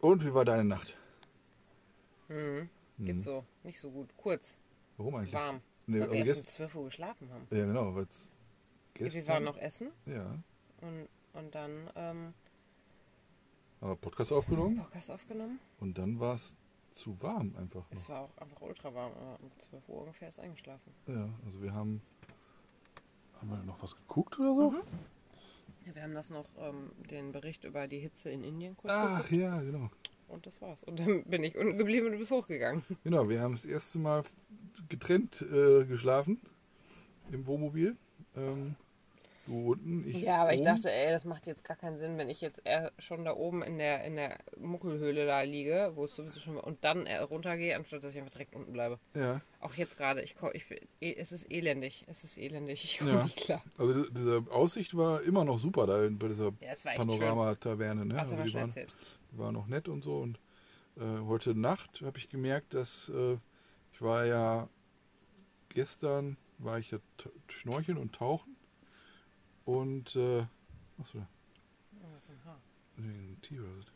Und wie war deine Nacht? Mhm. Geht so. Nicht so gut. Kurz. Warum eigentlich? Warm. Nee, weil wir erst um gest- 12 Uhr geschlafen haben. ja, genau. weil's Gestern, Wir waren noch essen Ja. und, und dann ähm, Haben wir Podcast aufgenommen Podcast aufgenommen. und dann war es zu warm einfach. Es Noch. war auch einfach ultra warm, aber um 12 Uhr ungefähr ist eingeschlafen. Ja, also wir haben. Haben wir noch was geguckt oder so? Ja, wir haben das noch, ähm, den Bericht über die Hitze in Indien kurz Ach geguckt ja, genau. und das war's. Und dann bin ich unten geblieben und du bist hochgegangen. Genau, wir haben das erste Mal getrennt äh, geschlafen im Wohnmobil. Ähm, du unten, ich Ja, aber ich oben. dachte, ey, das macht jetzt gar keinen Sinn, wenn ich jetzt schon da oben in der, in der Muckelhöhle da liege, wo es sowieso schon und dann runtergehe, anstatt dass ich einfach direkt unten bleibe. Ja, Auch jetzt gerade, ich, ich, eh, es ist elendig, es ist elendig, ich komme Ja. nicht klar. also di- diese Aussicht war immer noch super da bei dieser Ja. Panorama-Taverne. Ne? Also die waren, die waren noch nett und so. Und äh, heute Nacht habe ich gemerkt, dass äh, ich war ja gestern war ich ja schnorcheln und tauchen und äh, achso, Oh, das ist ein Haar. nee, ein Tier oder so.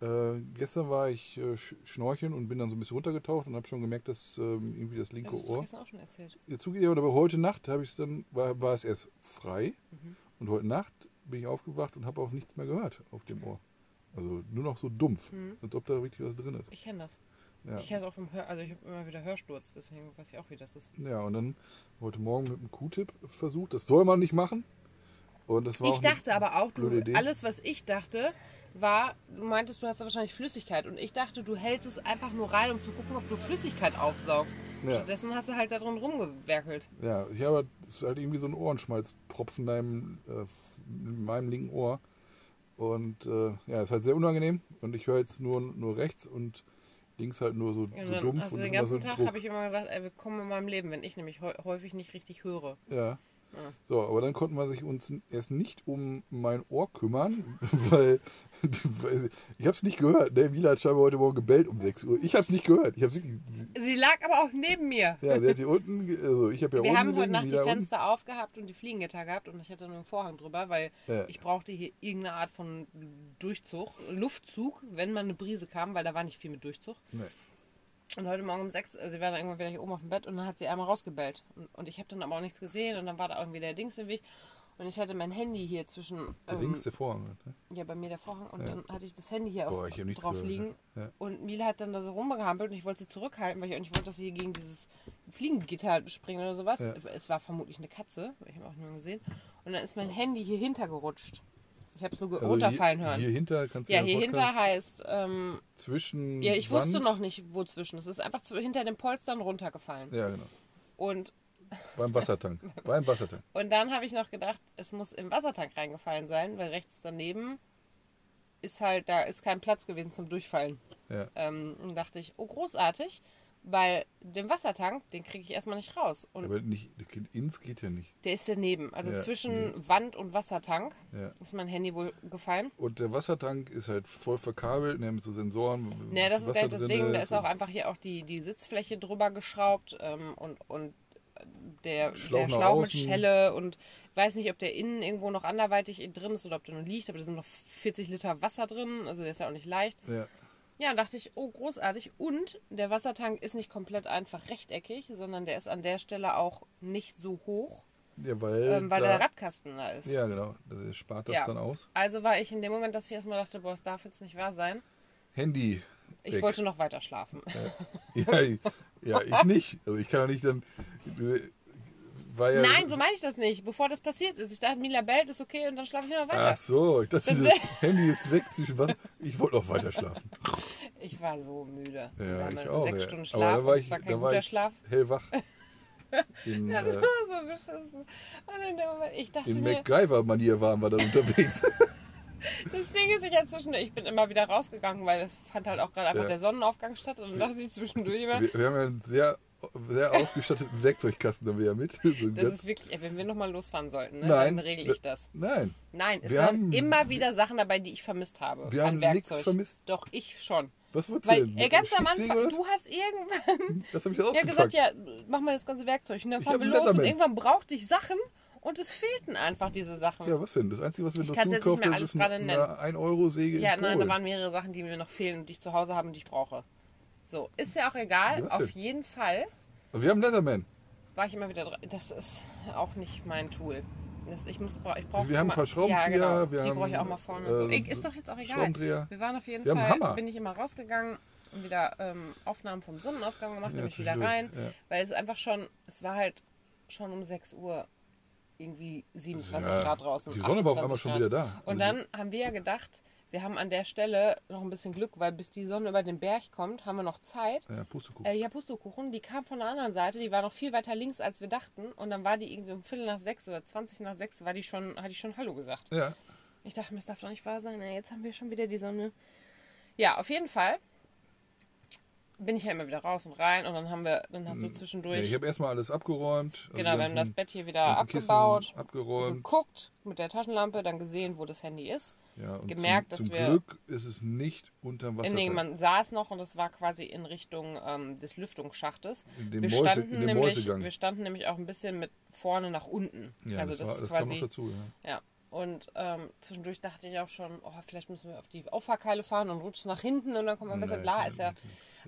Äh, gestern war ich äh, sch schnorcheln und bin dann so ein bisschen runtergetaucht und habe schon gemerkt, dass ähm, irgendwie das Das linke du Ohr gestern auch schon erzählt. Ja, zugegeben, aber heute Nacht habe ich es dann, war, war es erst frei Mhm. und heute Nacht bin ich aufgewacht und habe auch nichts mehr gehört auf dem Ohr. Also nur noch so dumpf, Mhm. als ob da richtig was drin ist. Ich kenne das. Ja. Ich kenne auch vom Hör, also ich habe immer wieder Hörsturz, deswegen weiß ich auch, wie das ist. ja, und dann heute Morgen mit einem Q-Tip versucht, das soll man nicht machen. Und das war Ich dachte aber auch, du, Idee. alles was ich dachte, war, du meintest, du hast da wahrscheinlich Flüssigkeit und ich dachte, du hältst es einfach nur rein, um zu gucken, ob du Flüssigkeit aufsaugst. Ja. Stattdessen hast du halt da drin rumgewerkelt. Ja, ich habe das ist halt irgendwie so ein Ohrenschmalzpropfen in meinem, äh, in meinem linken Ohr. Und äh, ja, ist halt sehr unangenehm. Und ich höre jetzt nur, nur rechts und links halt nur so, Ja, so dumpf also und den immer so ganzen Tag habe ich immer gesagt, ey, willkommen in meinem Leben, wenn ich nämlich häu- häufig nicht richtig höre. Ja. Ja. So, aber dann konnten wir sich uns erst nicht um mein Ohr kümmern, weil ich habe es nicht gehört. Der Wieler hat scheinbar heute Morgen gebellt um 6 Uhr. Ich habe es nicht gehört. Ich wirklich. Sie lag aber auch neben mir. Ja, der hat hier unten, also ich habe ja Wir unten haben heute gelegen, Nacht die Wieler unten. Fenster aufgehabt und die Fliegengitter gehabt und ich hatte nur einen Vorhang drüber, weil Ja. ich brauchte hier irgendeine Art von Durchzug, Luftzug, wenn mal eine Brise kam, weil da war nicht viel mit Durchzug. Nee. Und heute Morgen um sechs, äh, sie war dann irgendwann wieder hier oben auf dem Bett und dann hat sie einmal rausgebellt. Und, und ich habe dann aber auch nichts gesehen und dann war da irgendwie der Dings im Weg. Und ich hatte mein Handy hier zwischen, ähm, links der Vorhang. halt, Ne? ja bei mir der Vorhang und Ja. dann hatte ich das Handy hier Boah, auf, drauf gehört, liegen. ja. Und Mila hat dann da so rumgehampelt und ich wollte sie zurückhalten, weil ich auch nicht wollte, dass sie hier gegen dieses Fliegengitter springen oder sowas. Ja. Es war vermutlich eine Katze, ich habe auch nur gesehen. Und dann ist mein Handy hier hintergerutscht. Ich habe es nur Also runterfallen hier, hören. Hier hinter kannst du ja, ja hier hinter heißt, ähm, zwischen. ja, ich Wand, wusste noch nicht, wo zwischen. Es ist einfach zu, hinter den Polstern runtergefallen. Ja, genau. Und, Beim Wassertank. Beim Wassertank. und dann habe ich noch gedacht, es muss im Wassertank reingefallen sein, weil rechts daneben ist halt, da ist kein Platz gewesen zum Durchfallen. Ja. Ähm, und dachte ich, oh großartig, weil den Wassertank, den kriege ich erstmal nicht raus. Und Aber nicht, ins geht ja nicht. der ist daneben. Also Ja, zwischen Wand und Wassertank Ja. ist mein Handy wohl gefallen. Und der Wassertank ist halt voll verkabelt, ne, mit so Sensoren. Ne, das ist gar nicht das Ding. Da ist auch einfach hier auch die, die Sitzfläche drüber geschraubt ähm, und, und der Schlauch der Schlauch mit. Schelle und weiß nicht, ob der innen irgendwo noch anderweitig drin ist oder ob der nur liegt, aber da sind noch 40 Liter Wasser drin, also der ist ja auch nicht leicht. Ja. Ja, dachte ich, oh, großartig. Und der Wassertank ist nicht komplett einfach rechteckig, sondern der ist an der Stelle auch nicht so hoch, Ja, weil, ähm, weil da, der Radkasten da ist. Ja, genau. Das spart das Ja. dann aus. Also war ich in dem Moment, dass ich erstmal dachte, boah, das darf jetzt nicht wahr sein. Handy. Ich weg. wollte noch weiter schlafen. Ja, ich- ja, ich nicht. Also ich kann doch nicht dann. Ja, Nein, so meine ich das nicht. Bevor das passiert ist. Ich dachte, Mila bellt, ist okay und dann schlafe ich immer weiter. Ach so, ich dachte, Das- das Handy ist weg zwischen was? Ich wollte noch weiter schlafen. Ich war so müde. Ja, wir haben ich ja auch. sechs ja. Stunden Aber da Schlaf war und ich, war da kein war guter ich Schlaf. hellwach. In, Das äh, war so beschissen. Und in Moment, ich dachte in MacGyver-Manier waren wir dann unterwegs. das Ding ist, ich habe zwischendurch, ich bin immer wieder rausgegangen, weil es fand halt auch gerade einfach Ja. der Sonnenaufgang statt. Und dann dachte ich zwischendurch immer, wir, wir haben ja einen sehr, sehr ausgestatteten Werkzeugkasten haben wir ja mit. So das ist wirklich, wenn wir nochmal losfahren sollten, ne, Nein. dann regle ich das. Nein, Nein, es Wir waren haben- immer wieder Sachen dabei, die ich vermisst habe. Wir haben nichts vermisst. Doch, ich schon. was wird's Weil denn? ganz am Anfang, du hast irgendwann Das habe ich ja gesagt, ja, mach mal das ganze Werkzeug. Und dann fahren hab wir los und irgendwann brauchte ich Sachen Und es fehlten einfach diese Sachen. Ja, was denn? Das Einzige, was wir Ich mehr haben, alles ist gerade eine, nennen. eine 1-Euro-Säge Ja, in nein, da waren mehrere Sachen, die mir noch fehlen und die ich zu Hause habe und die ich brauche. So, ist ja auch egal. Auf denn? jeden Fall Und wir haben Leatherman. war ich immer wieder dran. Das ist auch nicht mein Tool. Das, ich muss, ich brauche Wir haben ein paar Ja, Schraubenzieher, genau. wir die haben, brauche ich auch mal vorne. so. äh, Ich- ist doch jetzt auch egal. Schraubendreher. Wir waren auf jeden Wir Fall, bin ich immer rausgegangen und wieder ähm, Aufnahmen vom Sonnenaufgang gemacht, Ja, nämlich wieder rein. ja. Weil es einfach schon, es war halt schon um 6 Uhr irgendwie 27 Ja, Grad draußen. die Sonne war auf 28 einmal schon wieder da. Und Also dann haben wir ja gedacht, wir haben an der Stelle noch ein bisschen Glück, weil bis die Sonne über den Berg kommt, haben wir noch Zeit. Ja, Pustekuchen. Äh, ja, Pustekuchen, die kam von der anderen Seite, die war noch viel weiter links, als wir dachten. Und dann war die irgendwie um Viertel nach sechs oder 20 nach sechs, war die schon, hatte ich schon Hallo gesagt. Ja, Ich dachte mir, das darf doch nicht wahr sein. Na, jetzt haben wir schon wieder die Sonne. Ja, auf jeden Fall bin ich ja immer wieder raus und rein und dann haben wir, dann hast du ja zwischendurch, ich habe erstmal alles abgeräumt. also genau, wir haben das Bett hier wieder Kissen abgebaut, abgeräumt. geguckt mit der Taschenlampe, dann gesehen, wo das Handy ist. Ja, und gemerkt, zum, dass zum wir- Glück ist es nicht unterm Wasser. Nee, man saß noch und das war quasi in Richtung ähm, des Lüftungsschachtes. in dem, Wir Mäuse, standen, in nämlich, Mäusegang. wir standen nämlich auch ein bisschen mit vorne nach unten. ja, also das, das, war, ist das kam quasi. noch dazu. Ja. Ja. Und ähm, zwischendurch dachte ich auch schon, oh, vielleicht müssen wir auf die Auffahrkeile fahren und rutschen nach hinten und dann kommen wir besser. Bla, ist ja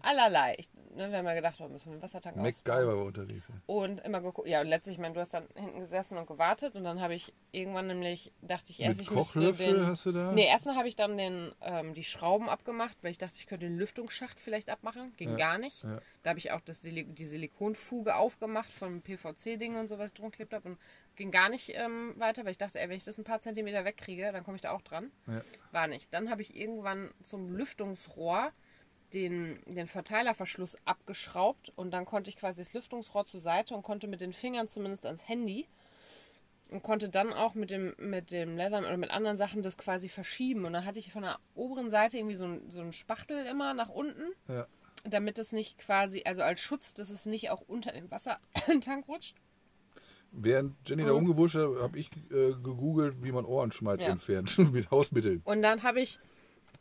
allerlei. Ich, ne, wir haben ja gedacht, oh, müssen wir den Wassertank. MacGyver war unterwegs. Und immer geguckt. Ja, und letztlich, ich meine, du hast dann hinten gesessen und gewartet und dann habe ich irgendwann nämlich, dachte ich erst, Mit ich Kochlöffel den, hast du da? Nee, erstmal habe ich dann den, ähm, die Schrauben abgemacht, weil ich dachte, ich könnte den Lüftungsschacht vielleicht abmachen. Ging Ja, gar nicht. ja. Da habe ich auch das Silik die Silikonfuge aufgemacht vom PVC-Ding und sowas drum geklebt habe und ging gar nicht ähm, weiter, weil ich dachte, ey, wenn ich das ein paar Zentimeter wegkriege, dann komme ich da auch dran. Ja. War nicht. Dann habe ich irgendwann zum Lüftungsrohr den, den Verteilerverschluss abgeschraubt und dann konnte ich quasi das Lüftungsrohr zur Seite und konnte mit den Fingern zumindest ans Handy und konnte dann auch mit dem, mit dem Leather oder mit anderen Sachen das quasi verschieben. Und dann hatte ich von der oberen Seite irgendwie so ein, so ein Spachtel immer nach unten, Ja. damit es nicht quasi, also als Schutz, dass es nicht auch unter den Wassertank rutscht. Während Jenny da umgewurscht hat, habe ich äh, gegoogelt, wie man Ohrenschmalz Ja. entfernt. mit Hausmitteln. Und dann habe ich,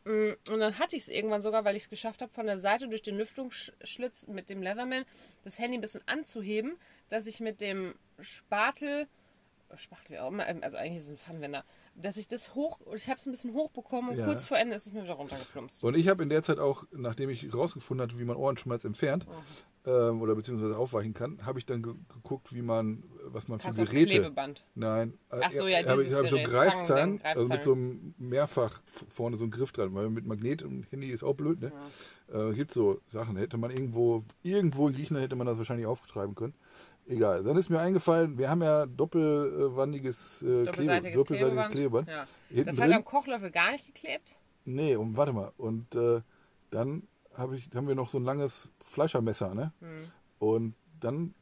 und dann hatte ich es irgendwann sogar, weil ich es geschafft habe, von der Seite durch den Lüftungsschlitz mit dem Leatherman das Handy ein bisschen anzuheben, dass ich mit dem Spatel, Spachtel wie auch immer, ähm, also eigentlich ist es ein Pfannenwender, dass ich das hoch, ich habe es ein bisschen hochbekommen und Ja. kurz vor Ende ist es mir wieder runtergeplumpst. Und ich habe in der Zeit auch, nachdem ich rausgefunden hatte, wie man Ohrenschmalz entfernt ähm, oder beziehungsweise aufweichen kann, habe ich dann ge geguckt, wie man, was man Kannst für Geräte. Klebeband. Nein, Ach so, ja, habe ich, habe so Gerät, Greifzahn, Zangen, also mit so einem mehrfach vorne so ein Griff dran, weil mit Magnet und Handy ist auch blöd, ne? Äh, gibt so Sachen, hätte man irgendwo, irgendwo in Griechenland hätte man das wahrscheinlich aufgetreiben können. Egal. Dann ist mir eingefallen, wir haben ja doppelwandiges äh, Klebe, Doppelseitiges doppelseitiges Klebeband. Ja. Das hat am Kochlöffel gar nicht geklebt. Nee, und warte mal. Und äh, dann hab ich, haben wir noch so ein langes Fleischermesser, ne? Hm. Und dann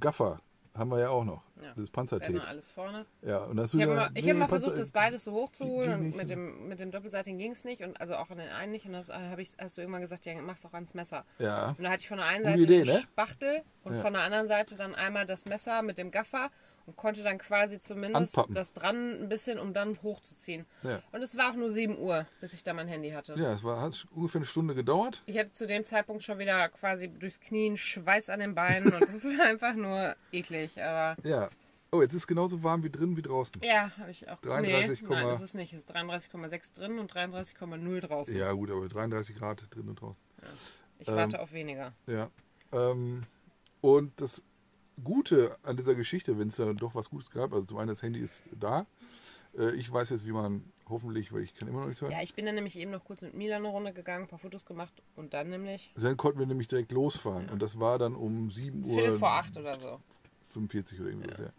Gaffer haben wir ja auch noch. Ja. Das Panzertape. noch alles vorne. Ja, und das Ich habe ja, mal, ich nee, hab mal Panzer- versucht, das beides so hochzuholen und mit dem, mit dem Doppelseitigen ging es nicht und also auch an den einen nicht und das äh, hab ich, hast du irgendwann gesagt, ja, mach's auch ans Messer. Ja. Und da hatte ich von der einen Seite Idee, den ne? Spachtel und Ja. von der anderen Seite dann einmal das Messer mit dem Gaffer und konnte dann quasi zumindest Anpappen. das dran ein bisschen, um dann hochzuziehen. Ja. Und es war auch nur 7 Uhr, bis ich da mein Handy hatte. Ja, es war, hat ungefähr eine Stunde gedauert. Ich hatte zu dem Zeitpunkt schon wieder quasi durchs Knie einen Schweiß an den Beinen und das war einfach nur eklig. Aber Ja. Oh, jetzt ist es genauso warm wie drin wie draußen. ja, habe ich auch. 33, nee, nein, das ist nicht. Es ist 33,6 drin und 33,0 draußen. Ja, gut, aber 33 Grad drin und draußen. Ich warte auf weniger. Ja. Ähm, und das Gute an dieser Geschichte, wenn es da doch was Gutes gab, also zum einen das Handy ist da. Äh, ich weiß jetzt, wie man hoffentlich, weil ich kann immer noch nichts hören. Ja, ich bin dann nämlich eben noch kurz mit Milan eine Runde gegangen, ein paar Fotos gemacht und dann nämlich Dann konnten wir nämlich direkt losfahren. Und das war dann um 7 Uhr. Viertel vor acht oder so. 45 oder irgendwas, ja.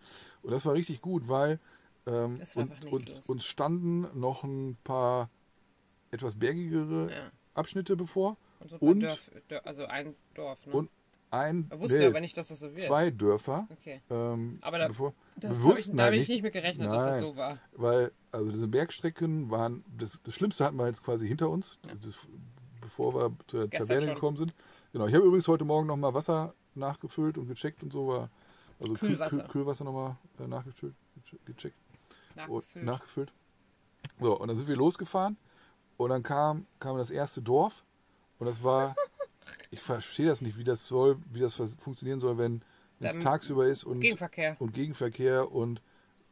Und das war richtig gut, weil ähm, und, und, uns standen noch ein paar etwas bergigere Ja. Abschnitte bevor Und so ein Und- Dörf, Dör, also ein Dorf, ne? und ein, Ich wusste nee, aber nicht, dass das so wird. zwei Dörfer. Okay. Ähm, Aber da- bevor, Das hab ich, da halt habe ich nicht, mit gerechnet, dass das Nein. so war. weil also diese Bergstrecken waren, das, das Schlimmste hatten wir jetzt quasi hinter uns, das, bevor wir zur Gestern Taverne schon. gekommen sind. Genau, ich habe übrigens heute Morgen nochmal Wasser nachgefüllt und gecheckt und so war, also Kühl- Kühlwasser. Kühl, Kühlwasser nochmal äh, nachgefüllt, gecheckt. und Nachgefüllt. nachgefüllt. So, und dann sind wir losgefahren und dann kam, kam das erste Dorf und das war, ich verstehe das nicht, wie das soll, wie das funktionieren soll, wenn es tagsüber ist und, Gegenverkehr. und Gegenverkehr und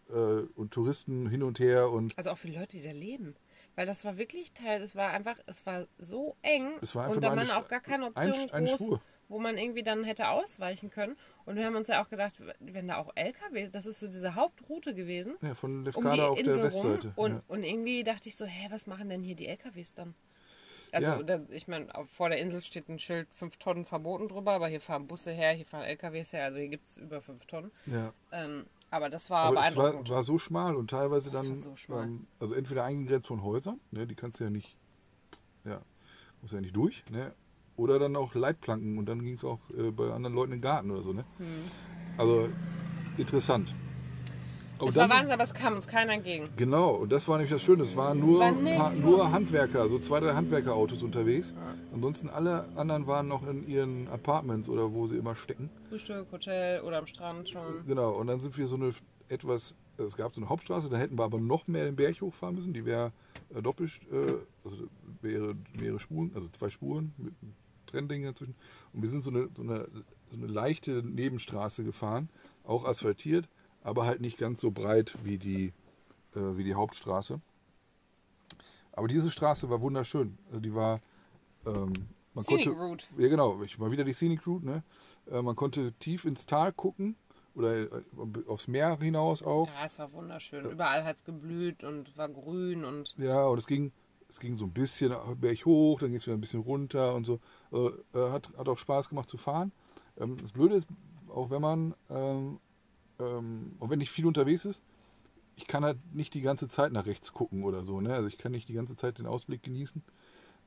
äh, und Touristen hin und her und Also auch für Leute, die da leben. Weil das war wirklich Teil, es war einfach, es war so eng Es war und da man auch gar keine ein- Option eine groß, Spur. wo man irgendwie dann hätte ausweichen können. Und wir haben uns ja auch gedacht, wenn da auch LKW, das ist so diese Hauptroute gewesen, ja, von um Lefkada die auf Insel der rum. Westseite. Und, ja. und irgendwie dachte ich so, hä, was machen denn hier die LKWs dann? Also, Ja. da, ich meine, vor der Insel steht ein Schild 5 Tonnen verboten drüber, aber hier fahren Busse her, hier fahren LKWs her, also hier gibt es über 5 Tonnen. ja. Ähm, aber das war Aber es war, beeindruckend. war so schmal und teilweise Das dann, so schmal. Ähm, also entweder eingegrenzt von Häusern, ne, die kannst du ja nicht, ja, muss ja nicht durch, ne, oder dann auch Leitplanken und dann ging es auch äh, bei anderen Leuten im Garten oder so, ne. Hm. Also interessant. Und es war Wahnsinn, aber es kam uns keiner entgegen. Genau, und das war nämlich das Schöne. Es waren nur, war paar, nur. Handwerker, so zwei, drei Handwerkerautos unterwegs. Ansonsten alle anderen waren noch in ihren Apartments oder wo sie immer stecken. Frühstück, Hotel oder am Strand schon. Genau, und dann sind wir so eine etwas, es gab so eine Hauptstraße, da hätten wir aber noch mehr den Berg hochfahren müssen. Die wäre äh, doppelt, äh, also wäre mehrere Spuren, also zwei Spuren mit einem Trennding dazwischen. Und wir sind so eine, so eine, so eine leichte Nebenstraße gefahren, auch asphaltiert, aber halt nicht ganz so breit wie die, äh, wie die Hauptstraße. Aber diese Straße war wunderschön. Also die war, ähm, man Scenic konnte, Route. ja, genau. Ich mal wieder die Scenic Route. Ne? Äh, man konnte tief ins Tal gucken oder äh, aufs Meer hinaus auch. Ja, es war wunderschön. Überall hat es geblüht und war grün und Ja, und es ging, es ging so ein bisschen berg hoch, dann ging es wieder ein bisschen runter und so. Äh, äh, hat, hat auch Spaß gemacht zu fahren. Ähm, das Blöde ist, auch wenn man, ähm, ähm, auch wenn nicht viel unterwegs ist, ich kann halt nicht die ganze Zeit nach rechts gucken oder so. Ne? Also ich kann nicht die ganze Zeit den Ausblick genießen,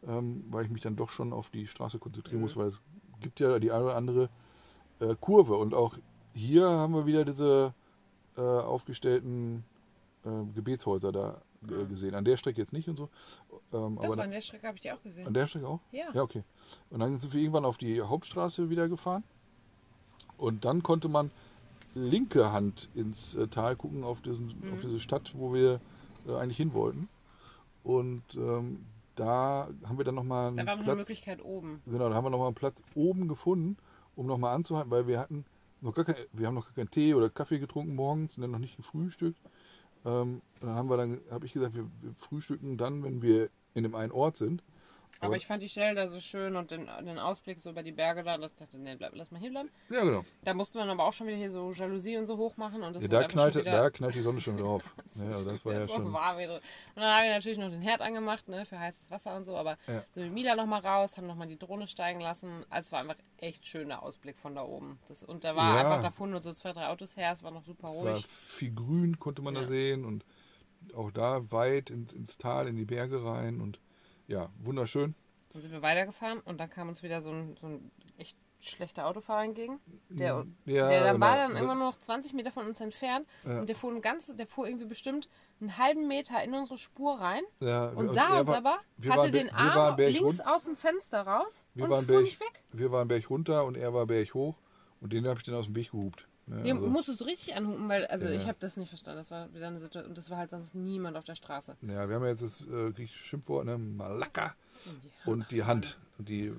ähm, weil ich mich dann doch schon auf die Straße konzentrieren muss, weil es gibt ja die eine oder andere äh, Kurve. Und auch hier haben wir wieder diese äh, aufgestellten äh, Gebetshäuser da äh, gesehen. An der Strecke jetzt nicht und so. Ähm, doch, aber an der Strecke habe ich die auch gesehen. an der Strecke auch? Ja. Ja, okay. Und dann sind wir irgendwann auf die Hauptstraße wieder gefahren. Und dann konnte man linke Hand ins äh, Tal gucken, auf, diesen, Mhm. auf diese Stadt, wo wir äh, eigentlich hin wollten. Und ähm, da haben wir dann nochmal einen Da war noch eine Platz. Möglichkeit oben. Genau, da haben wir nochmal einen Platz oben gefunden, um nochmal anzuhalten, weil wir hatten noch gar kein, wir haben noch gar keinen Tee oder Kaffee getrunken morgens und dann noch nicht gefrühstückt. Ähm, dann haben wir dann, habe ich gesagt, wir, wir frühstücken dann, wenn wir in dem einen Ort sind. Aber, Aber- ich fand die Stelle da so schön und den, den Ausblick so über die Berge da, dass ich dachte, nee, bleib, lass mal hier bleiben. Ja, genau. Da musste man aber auch schon wieder hier so Jalousie und so hoch machen. Und das Ja, da, knallte, wieder da knallt die Sonne schon drauf. Ja, also das war ja so schon. warm wieder. Und dann habe ich natürlich noch den Herd angemacht, ne, für heißes Wasser und so. Aber Ja. sind mit Mila nochmal raus, haben nochmal die Drohne steigen lassen. Also es war einfach echt schöner Ausblick von da oben. Das, und da war Ja. einfach, da fuhren nur so zwei, drei Autos her. Es war noch super Es war ruhig. viel Grün, konnte man da Ja. sehen und auch da weit ins, ins Tal, in die Berge rein und ja, wunderschön. Dann sind wir weitergefahren und dann kam uns wieder so ein, so ein echt schlechter Autofahrer entgegen. Der, Ja, der dann war genau. dann immer nur noch 20 Meter von uns entfernt Ja. und der fuhr, ein ganzes, der fuhr irgendwie bestimmt einen halben Meter in unsere Spur rein Ja, und sah er uns war- aber, hatte den Arm links run- aus dem Fenster raus Wir und waren, fuhr Berg, nicht weg. wir waren Berg runter und er war Berg hoch und den habe ich dann aus dem Weg gehupt. Ihr also, musstest du richtig anhupen, weil also Ja. ich habe das nicht verstanden. Das war wieder eine Situation und das war halt sonst niemand auf der Straße. ja, wir haben ja jetzt das äh, griechische Schimpfwort, ne? Malaka Ja, und die Hand und die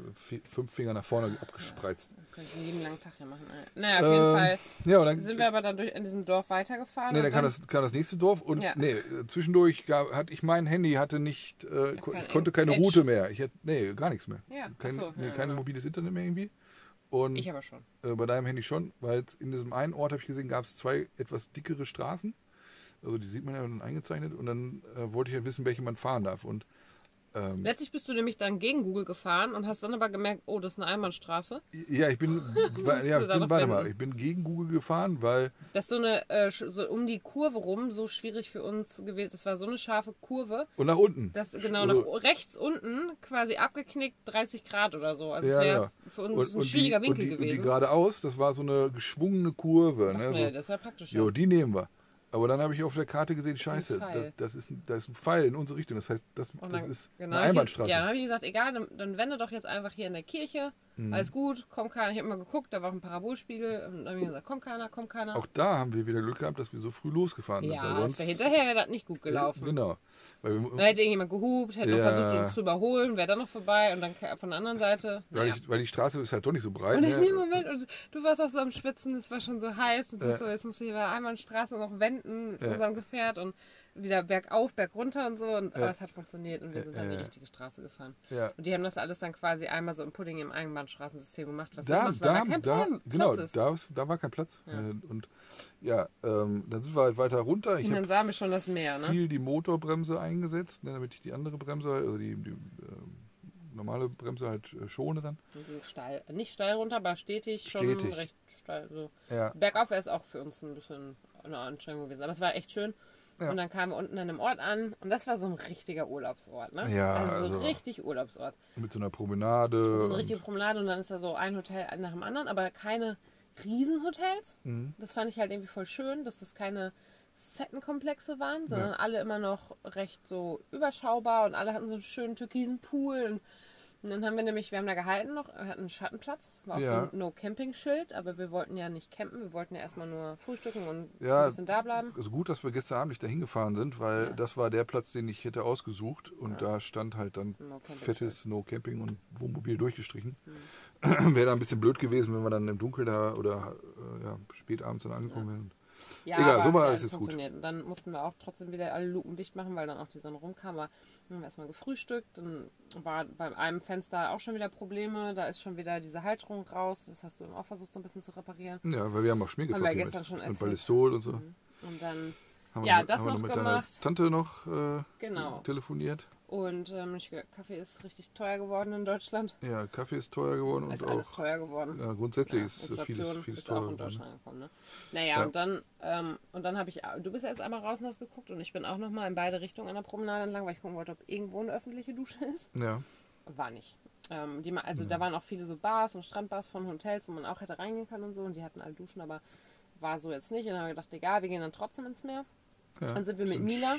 fünf Finger nach vorne abgespreizt. Könnte ich einen lieben langen Tag hier machen. Naja, auf jeden Ähm, Fall Ja, und dann sind wir aber dann durch in diesem Dorf weitergefahren. Nee, dann kam das, kam das nächste Dorf und Ja. nee, äh, zwischendurch gab, hatte ich mein Handy hatte nicht, äh, ich konnte keine Edge. Route mehr. Ich hatte, nee, gar nichts mehr. Ja, kein, so, nee, ja, kein mobiles Internet mehr irgendwie. Und Ich aber schon. äh, bei deinem Handy schon, weil in diesem einen Ort habe ich gesehen, gab es zwei etwas dickere Straßen. Also die sieht man ja dann eingezeichnet und dann äh, wollte ich ja wissen, welche man fahren darf. Und ähm, Letztlich bist du nämlich dann gegen Google gefahren und hast dann aber gemerkt, oh, das ist eine Einbahnstraße. ja, ich bin, weil- ja, ich bin, warte mal, ich bin gegen Google gefahren, weil Das ist so eine, äh, so um die Kurve rum, so schwierig für uns gewesen. Das war so eine scharfe Kurve. und nach unten. Das genau Also- nach rechts unten quasi abgeknickt 30 Grad oder so. Also es Ja, wäre ja. für uns ein schwieriger die, Winkel und die, Und gewesen. die geradeaus, das war so eine geschwungene Kurve. Ach, ne, nee, so. das war praktisch. Jo, die nehmen wir. Aber dann habe ich auf der Karte gesehen, scheiße, das, das ist, ein- da ist ein Pfeil in unsere Richtung. Das heißt, das, Und das dann- ist genau, eine Einbahnstraße. Ja, dann habe ich gesagt, egal, dann, dann wende doch jetzt einfach hier in der Kirche alles gut, kommt keiner. Ich habe mal geguckt, da war auch ein Parabolspiegel und dann habe ich gesagt, kommt keiner, kommt keiner. Auch da haben wir wieder Glück gehabt, dass wir so früh losgefahren sind. ja, sonst- wäre hinterher wäre das nicht gut gelaufen. Genau. Weil wir, Da hätte irgendjemand gehupt, hätte noch Ja. versucht, uns zu überholen, wäre dann noch vorbei und dann von der anderen Seite. weil, Naja. ich, weil die Straße ist halt doch nicht so breit. Und in ne? dem Moment, und du warst auch so am Schwitzen, es war schon so heiß und Ja. ja. so, jetzt musst du hier bei Einbahnstraße noch wenden mit Ja. unserem Gefährt und wieder bergauf, bergunter und so. Und aber es hat funktioniert und wir sind dann die richtige Straße gefahren. Ja. Und die haben das alles dann quasi einmal so im Pudding im Einbahnstraßensystem gemacht, was Da, macht, da, da, kein da, Plan, genau, Platz ist. da, da war kein Platz. Äh, Und ja, ähm, dann sind wir halt weiter runter. Ich Und dann sahen wir schon das Meer, ne? viel die Motorbremse eingesetzt, ne, damit ich die andere Bremse, also die, die ähm, normale Bremse halt äh, schone dann. Steil, nicht steil runter, aber stetig, schon Stetig. recht steil. So. Ja, Bergauf wäre es auch für uns ein bisschen eine Anstrengung gewesen. Aber es war echt schön. Ja. Und dann kamen wir unten an einem Ort an und das war so ein richtiger Urlaubsort, ne? Ja, also so also- richtig Urlaubsort. mit so einer Promenade. So eine richtige Promenade und dann ist da so ein Hotel nach dem anderen, aber keine Riesenhotels. Mhm. Das fand ich halt irgendwie voll schön, dass das keine fetten Komplexe waren, sondern Ja. alle immer noch recht so überschaubar und alle hatten so einen schönen türkisen Pool. Und, und dann haben wir nämlich, wir haben da gehalten noch, hatten einen Schattenplatz, war auch Ja. so ein No-Camping-Schild, aber wir wollten ja nicht campen, wir wollten ja erstmal nur frühstücken und Ja, ein bisschen da bleiben. Also gut, dass wir gestern Abend nicht dahin gefahren sind, weil Ja. das war der Platz, den ich hätte ausgesucht und da stand halt dann No fettes No Camping und Wohnmobil durchgestrichen. Mhm. Wäre da ein bisschen blöd gewesen, wenn wir dann im Dunkeln da oder äh, ja, spät abends dann angekommen wären. Ja, Egal, aber so war alles jetzt gut. funktioniert. Und dann mussten wir auch trotzdem wieder alle Luken dicht machen, weil dann auch die Sonne rumkam. Aber dann haben wir erstmal gefrühstückt. Dann war beim einem Fenster auch schon wieder Probleme. Da ist schon wieder diese Halterung raus. Das hast du dann auch versucht, so ein bisschen zu reparieren. Ja, weil wir haben auch Schmier Haben wir gestern mit, schon und erzählt. Ballistol und so. Und dann, Haben Ja, wir, das haben wir noch mit gemacht. Tante noch äh, genau. telefoniert. Und ähm, ich, Kaffee ist richtig teuer geworden in Deutschland. Ja, Kaffee ist teuer geworden Ist und alles auch teuer geworden. ja, grundsätzlich Ja, ist Inflation vieles, vieles ist teuer auch in geworden. Deutschland gekommen, ne? Naja, Ja. und dann, ähm, und dann habe ich, du bist erst einmal raus und hast geguckt und ich bin auch nochmal in beide Richtungen an der Promenade entlang, weil ich gucken wollte, ob irgendwo eine öffentliche Dusche ist. Ja, War nicht. Ähm, die, also da waren auch viele so Bars und Strandbars von Hotels, wo man auch hätte reingehen können und so und die hatten alle Duschen, aber war so jetzt nicht. Und dann haben wir gedacht, egal, wir gehen dann trotzdem ins Meer. ja. Dann sind wir mit Mila,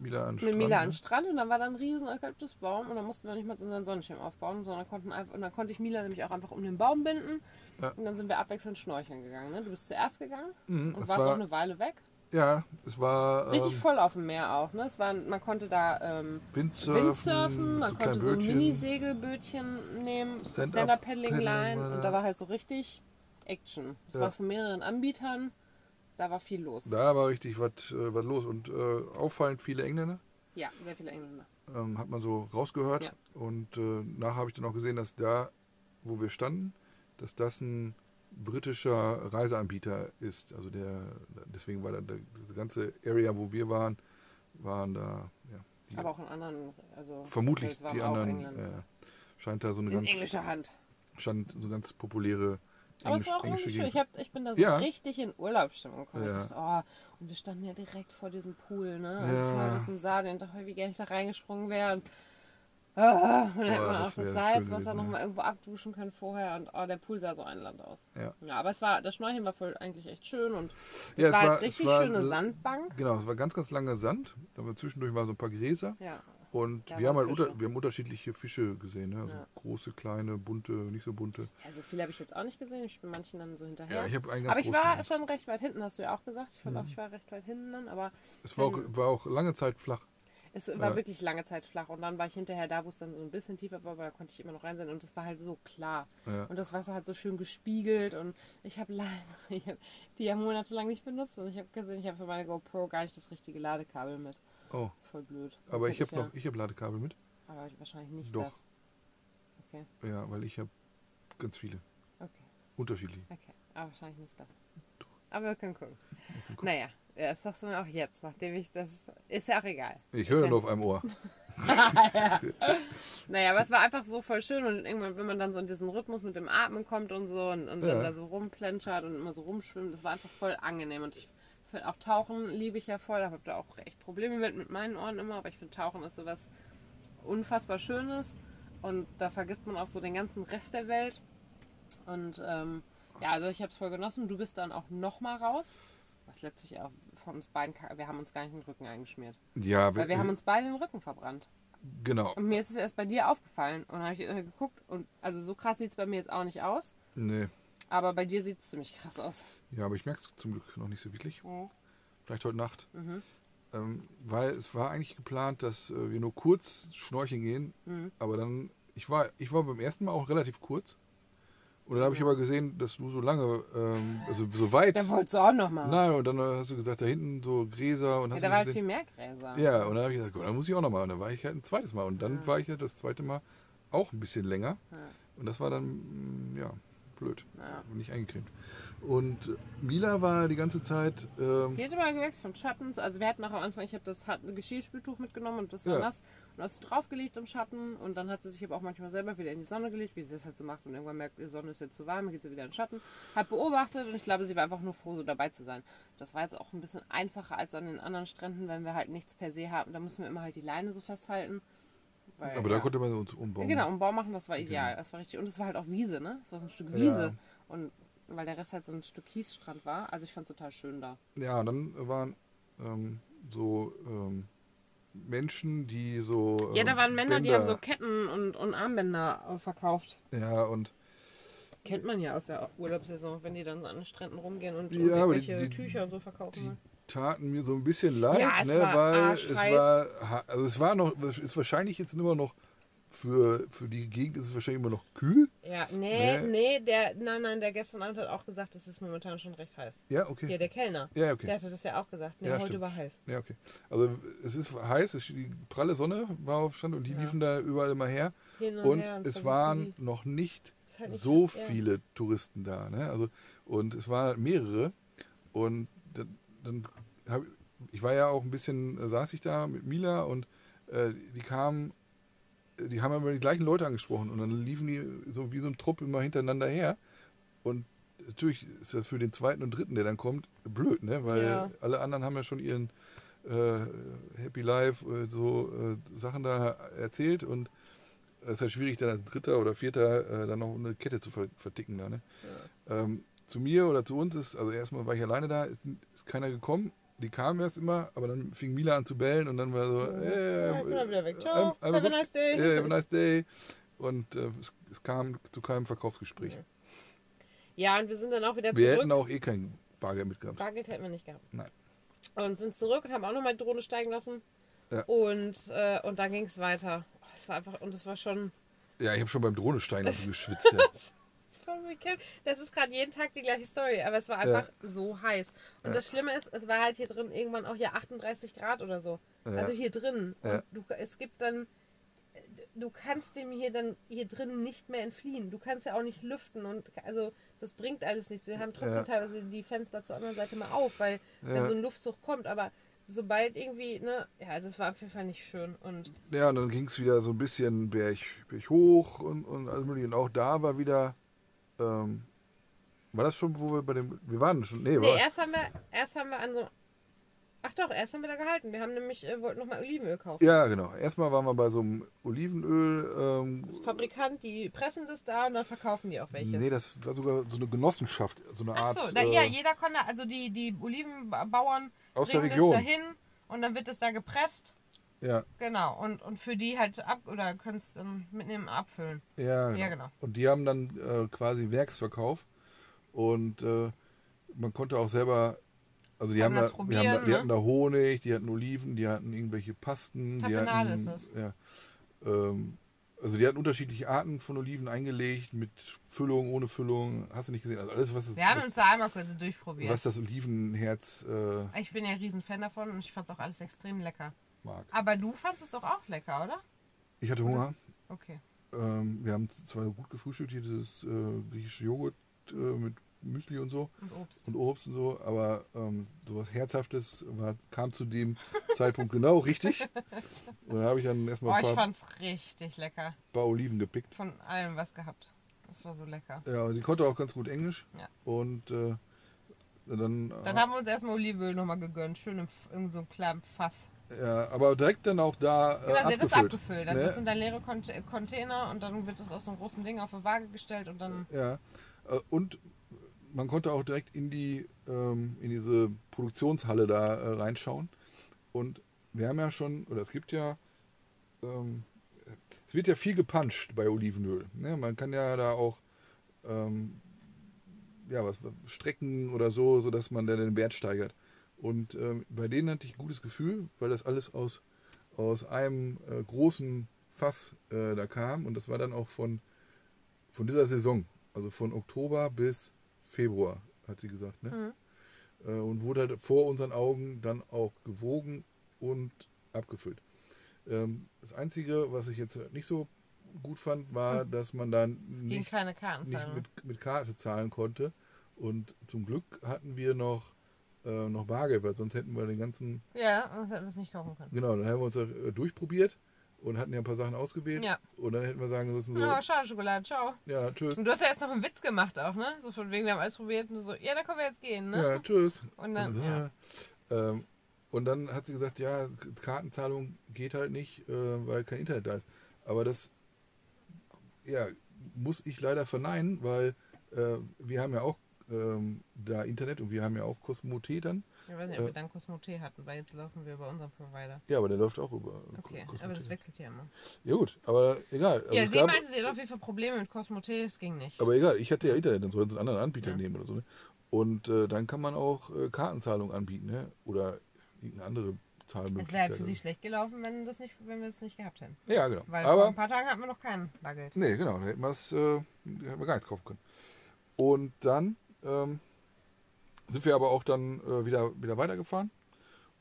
Mila an mit Strand, Mila ne? an den Strand und dann war da ein riesen Eukalyptusbaum und dann mussten wir nicht mal unseren Sonnenschirm aufbauen, sondern konnten einfach, und dann konnte ich Mila nämlich auch einfach um den Baum binden Ja. und dann sind wir abwechselnd schnorcheln gegangen. Ne? Du bist zuerst gegangen Mhm, und warst auch war, eine Weile weg. ja, es war Richtig ähm, voll auf dem Meer auch. Ne? Es war, man konnte da ähm, Windsurfen, Windsurfen, man so konnte so Bötchen. Mini-Segelbötchen nehmen, Stand-up Stand-Up-Paddling-Line da. und da war halt so richtig Action. Es Ja. war von mehreren Anbietern, da war viel los. Da war richtig was äh, was los und äh, auffallend viele Engländer. Ja, sehr viele Engländer. Ähm, hat man so rausgehört. Ja. Und äh, nachher habe ich dann auch gesehen, dass da, wo wir standen, dass das ein britischer Reiseanbieter ist. Also der, deswegen war da diese ganze Area, wo wir waren, waren da, ja, die, Aber auch in anderen, also vermutlich die anderen, äh, scheint da so eine in ganz, englischer Hand. scheint so eine ganz populäre Aber es war auch irgendwie schön. Ich, hab, ich bin da so Ja. richtig in Urlaubsstimmung gekommen. Ja. Ich dachte, oh, und wir standen ja direkt vor diesem Pool, ne? Und Ja. ich war das und sah den, dachte, wie gerne ich da reingesprungen wäre. Und, ah, und dann hätte Boah, man auch das Salzwasser nochmal irgendwo abduschen können vorher. Und oh, der Pool sah so einland aus. Ja. Ja, aber es war, das Schnorcheln war voll eigentlich echt schön und es Ja, es war halt war- richtig war- schöne Sandbank. Genau, es war ganz, ganz langer Sand. Aber zwischendurch waren so ein paar Gräser. Ja, Und Da wir haben, halt unter, wir haben unterschiedliche Fische gesehen. Ne? Also Ja. große, kleine, bunte, nicht so bunte. ja so viel habe ich jetzt auch nicht gesehen. Ich bin manchen dann so hinterher. Ja, ich aber ich war gesehen. schon recht weit hinten, hast du ja auch gesagt. Ich fand auch, ich war recht weit hinten dann, aber Es war auch, war auch lange Zeit flach. Es war Ja. wirklich lange Zeit flach und dann war ich hinterher da, wo es dann so ein bisschen tiefer war, aber da konnte ich immer noch rein sein und es war halt so klar. Ja. Und das Wasser hat so schön gespiegelt und ich habe hab die ja monatelang nicht benutzt und ich habe gesehen, ich habe für meine GoPro gar nicht das richtige Ladekabel mit. Oh, Voll blöd. aber Das ich habe noch, ich habe Ladekabel mit. Ja, aber wahrscheinlich nicht Doch. das. Okay, Ja, weil ich habe ganz viele. okay, Unterschiedliche. okay. Aber wahrscheinlich nicht das. Aber wir können gucken. Naja, ja, das sagst du mir auch jetzt, nachdem ich das. Ist ja auch egal. Ich höre ja nur auf einem Ohr. Naja, aber es war einfach so voll schön und irgendwann, wenn man dann so in diesen Rhythmus mit dem Atmen kommt und so und, und Ja. dann da so rumplätschert und immer so rumschwimmt, das war einfach voll angenehm. Und ich finde auch Tauchen liebe ich ja voll, da habe da auch echt Probleme mit, mit meinen Ohren immer, aber ich finde Tauchen ist sowas unfassbar Schönes und da vergisst man auch so den ganzen Rest der Welt. Und ähm, ja, also ich habe es voll genossen. Du bist dann auch nochmal raus. Was letztlich auch von uns beiden, wir haben uns gar nicht den Rücken eingeschmiert. Ja, Weil wir haben uns beide den Rücken verbrannt. Genau. Und mir ist es erst bei dir aufgefallen. Und habe ich äh, geguckt und also so krass sieht es bei mir jetzt auch nicht aus. Nee. Aber bei dir sieht es ziemlich krass aus. Ja, aber ich merke es zum Glück noch nicht so wirklich. Mhm. Vielleicht heute Nacht. Mhm. Ähm, weil es war eigentlich geplant, dass äh, wir nur kurz schnorcheln gehen. Mhm. Aber dann, ich war, ich war beim ersten Mal auch relativ kurz. Und dann habe ich aber gesehen, dass du so lange, ähm, also so weit. Da wolltest du auch noch mal. Nein, und dann hast du gesagt, da hinten so Gräser und ja, hast da war halt viel mehr Gräser. Ja, und dann habe ich gesagt, gut, dann muss ich auch nochmal. Und dann war ich halt ein zweites Mal. Und dann Ja. war ich ja das zweite Mal auch ein bisschen länger. Ja. Und das war dann, ja, blöd. Ja. Nicht eingecremt. Und Mila war die ganze Zeit, ähm, Die hat immer gewechselt von Schatten. Also wir hatten auch am Anfang, ich habe das hat ein Geschirrspültuch mitgenommen und das war Ja. nass. Und hast du draufgelegt im Schatten und dann hat sie sich aber auch manchmal selber wieder in die Sonne gelegt, wie sie das halt so macht. Und irgendwann merkt, die Sonne ist jetzt zu warm, geht sie wieder in den Schatten. Hat beobachtet und ich glaube, sie war einfach nur froh, so dabei zu sein. Das war jetzt auch ein bisschen einfacher als an den anderen Stränden, wenn wir halt nichts per se haben. Da müssen wir immer halt die Leine so festhalten. Weil, aber da ja. konnte man uns Ja, umbauen. genau, um Bau machen, das war ideal. Genau. Das war richtig. Und es war halt auch Wiese, ne? Es war so ein Stück Ja. Wiese. Und weil der Rest halt so ein Stück Kiesstrand war. Also ich fand es total schön da. Ja, und dann waren ähm, so ähm, Menschen, die so. Ja, da ähm, waren Männer, die Bänder- haben so Ketten und, und Armbänder äh, verkauft. Ja, und Kennt man ja aus der Urlaubssaison, wenn die dann so an den Stränden rumgehen und Ja, die- irgendwelche die- Tücher und so verkaufen. die? Taten mir so ein bisschen leid, Ja, ne, weil es war, also es war noch, es ist wahrscheinlich jetzt immer noch für, für die Gegend ist es wahrscheinlich immer noch kühl. Ja, nee, Nee. nee, der, nein, nein, der gestern Abend hat auch gesagt, es ist momentan schon recht heiß. Ja, okay. Ja, der Kellner. Ja, okay. Der hatte das ja auch gesagt. Nee, Ja, heute stimmt. war heiß. Ja, okay. Also es ist heiß, es, die pralle Sonne war auf Stand und die Ja. liefen da überall immer her. Hin und, Und her und es waren die- noch nicht halt nicht so heiß, ja. viele Touristen da. Ne? Also, und es waren mehrere. Und dann, hab, ich war ja auch ein bisschen, äh, saß ich da mit Mila und äh, die kamen, die haben immer die gleichen Leute angesprochen und dann liefen die so wie so ein Trupp immer hintereinander her. Und natürlich ist das für den zweiten und dritten, der dann kommt, blöd, ne? Weil Ja. alle anderen haben ja schon ihren äh, Happy Life, äh, so äh, Sachen da erzählt und es ist ja schwierig, dann als Dritter oder Vierter äh, dann noch eine Kette zu ver verticken. Da, ne? ähm, zu mir oder zu uns ist, also erstmal war ich alleine da, ist, ist keiner gekommen. Die kamen erst immer, aber dann fing Mila an zu bellen und dann war so, äh, Ja, ich bin dann wieder weg. Ciao, ähm, have a nice day. äh, have a nice day. Und äh, es, es kam zu keinem Verkaufsgespräch. Ja, und wir sind dann auch wieder Wir zurück. hätten auch eh kein Bargeld mitgehabt. Bargeld hätten wir nicht gehabt. Nein. Und sind zurück und haben auch nochmal die Drohne steigen lassen. Ja. Und, äh, und dann ging es weiter. Oh, es war einfach, und es war schon. Ja, ich habe schon beim Drohnenstein also geschwitzt. Ja. Das ist gerade jeden Tag die gleiche Story, aber es war einfach so heiß. Und Ja. das Schlimme ist, es war halt hier drin irgendwann auch hier 38 Grad oder so. Ja. Also hier drin. Ja. Und du, es gibt dann, du kannst dem hier dann hier drin nicht mehr entfliehen. Du kannst ja auch nicht lüften und also das bringt alles nichts. Wir haben trotzdem Ja. teilweise die Fenster zur anderen Seite mal auf, weil wenn Ja. so ein Luftzug kommt, aber sobald irgendwie, ne, ja, also es war auf jeden Fall nicht schön und Ja, und dann ging es wieder so ein bisschen berg, berg hoch und, und alles mögliche. Und auch da war wieder, ähm, war das schon, wo wir bei dem, wir waren schon, nee, Nee, war, erst haben wir, erst haben wir an so. Ach doch, erst haben wir da gehalten. Wir haben nämlich, äh, wollten nochmal Olivenöl kaufen. ja, genau. Erstmal waren wir bei so einem Olivenöl, ähm, Fabrikant, die pressen das da und dann verkaufen die auch welches. nee, das war sogar so eine Genossenschaft, so eine Ach Art, so, da, äh, ja, jeder konnte, also die, die Olivenbauern aus der bringen Region. das dahin und dann wird es da gepresst. Ja, Genau, und, und für die halt ab, oder können es dann mitnehmen, abfüllen. ja, genau. Ja, genau. Und die haben dann äh, quasi Werksverkauf und äh, man konnte auch selber, also die haben, das da, die, haben da, die ne? hatten da Honig, die hatten Oliven, die hatten irgendwelche Pasten, die Tapenade hatten, ist es. ja, ähm, also die hatten unterschiedliche Arten von Oliven eingelegt mit Füllung, ohne Füllung, hast du nicht gesehen, also alles was, es- Wir haben was, uns da einmal kurz durchprobiert. was das Olivenherz äh, Ich bin ja ein riesen Fan davon und ich fand es auch alles extrem lecker. Mag. Aber du fandest es doch auch lecker, oder? Ich hatte Hunger. Okay. Ähm, wir haben zwar gut gefrühstückt, hier dieses äh, griechische Joghurt äh, mit Müsli und so. Und Obst. und Obst und so, aber ähm, sowas Herzhaftes war, kam zu dem Zeitpunkt genau richtig. Und da habe ich dann erstmal Oh, ein ich paar, fand's richtig lecker. paar Oliven gepickt. Von allem was gehabt. Das war so lecker. Ja, und sie konnte auch ganz gut Englisch. Ja. Und äh, dann, Dann haben wir uns erstmal Olivenöl nochmal gegönnt. Schön F- in so einem kleinen Fass. Ja, aber direkt dann auch da äh, Genau, sie hat das abgefüllt. abgefüllt. Das ne? ist in der leere Kont Container und dann wird das aus so einem großen Ding auf eine Waage gestellt und dann. Ja, äh, und man konnte auch direkt in die ähm, in diese Produktionshalle da äh, reinschauen. Und wir haben ja schon, oder es gibt ja ähm, es wird ja viel gepanscht bei Olivenöl. Ne? Man kann ja da auch ähm, ja, was, Strecken oder so, sodass man dann den Wert steigert. Und ähm, bei denen hatte ich ein gutes Gefühl, weil das alles aus, aus einem äh, großen Fass äh, da kam. Und das war dann auch von, von dieser Saison, also von Oktober bis Februar, hat sie gesagt. Ne? Mhm. Äh, und wurde halt vor unseren Augen dann auch gewogen und abgefüllt. Ähm, das Einzige, was ich jetzt nicht so gut fand, war, dass man dann nicht, nicht Kartenzahlung. mit, mit Karte zahlen konnte. Und zum Glück hatten wir noch, äh, noch Bargeld, weil sonst hätten wir den ganzen, Ja, und hätten wir es nicht kaufen können. genau, dann haben wir uns äh, durchprobiert und hatten ja ein paar Sachen ausgewählt. Ja. Und dann hätten wir sagen müssen, so, Oh, schade Schokolade, ciao. ja, tschüss. Und du hast ja jetzt noch einen Witz gemacht auch, ne? So von wegen, wir haben alles probiert und so, ja, dann können wir jetzt gehen, ne? Ja, tschüss. Und dann, Und, ja. äh, ähm, und dann hat sie gesagt, ja, Kartenzahlung geht halt nicht, äh, weil kein Internet da ist. Aber das ja, muss ich leider verneinen, weil äh, wir haben ja auch ähm, da Internet und wir haben ja auch Cosmote dann. Ich weiß nicht, ob Äh. wir dann Cosmote hatten, weil jetzt laufen wir über unseren Provider. Ja, aber der läuft auch über Okay, Cosmote. aber das wechselt ja immer. Ja gut, aber egal. Also ja, es sie meinte, sie hat auf jeden Fall Probleme mit Cosmote, es ging nicht. aber egal, ich hatte ja Internet, dann sollen sie einen anderen Anbieter Ja. nehmen oder so. Ne? Und äh, dann kann man auch äh, Kartenzahlung anbieten, ne? Oder irgendeine andere Es wäre halt für sie schlecht gelaufen, wenn, das nicht, wenn wir es nicht gehabt hätten. ja, genau. Weil vor aber ein paar Tagen hatten wir noch kein Bargeld. Nee, genau, da hätten wir äh, hätten wir gar nichts kaufen können. Und dann ähm, sind wir aber auch dann äh, wieder, wieder weitergefahren.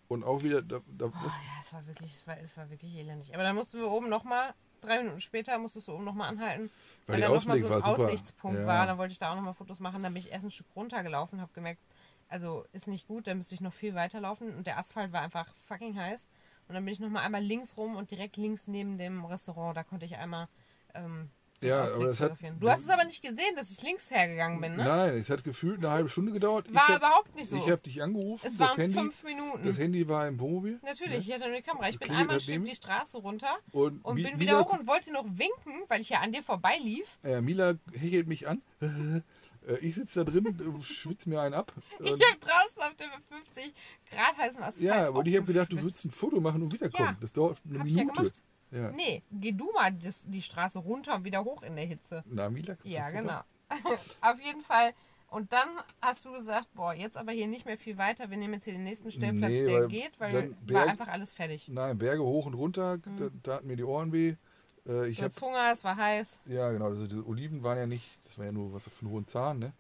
Und auch wieder, da, da Oh, ja, es war wirklich, es war, es war wirklich elendig. Aber dann mussten wir oben nochmal, drei Minuten später musstest du oben nochmal anhalten, Weil weil, da nochmal so ein war. Aussichtspunkt Ja. war. Dann wollte ich da auch nochmal Fotos machen. Dann bin ich erst ein Stück runtergelaufen, habe gemerkt, also ist nicht gut, da müsste ich noch viel weiterlaufen. Und der Asphalt war einfach fucking heiß. Und dann bin ich nochmal einmal links rum und direkt links neben dem Restaurant, da konnte ich einmal ähm, Ja, aber das hat-. Du hast es aber nicht gesehen, dass ich links hergegangen bin, ne? Nein, es hat gefühlt eine halbe Stunde gedauert. War hab, überhaupt nicht so. Ich habe dich angerufen. es das, waren Handy, fünf Minuten. das Handy war im Wohnmobil. Natürlich, ich hatte nur die Kamera. Ich bin Klingelt einmal ein Stück die Straße runter Und, und bin wieder hoch und wollte noch winken, weil ich ja an dir vorbeilief. äh, Mila hechelt mich an. Äh, ich sitze da drin, schwitze mir einen ab. Ich Und, habe draußen auf dem 50 Grad heißen Asphalt. ja, aber ich habe gedacht, du würdest ein Foto machen und wiederkommen. Ja, das dauert eine ja Minute. gemacht. Ja, Nee, geh du mal das, die Straße runter und wieder hoch in der Hitze. Na, Mila, Ja, genau. auf jeden Fall. Und dann hast du gesagt, boah, jetzt aber hier nicht mehr viel weiter. Wir nehmen jetzt hier den nächsten Stellplatz, Nee, der weil geht, weil dann war Berg- einfach alles fertig. Nein, Berge hoch und runter, Mhm. da, hatten mir die Ohren weh. Äh, ich Du hast Hunger, es war heiß. ja genau, also diese Oliven waren ja nicht, das war ja nur was für einen hohen Zahn, ne?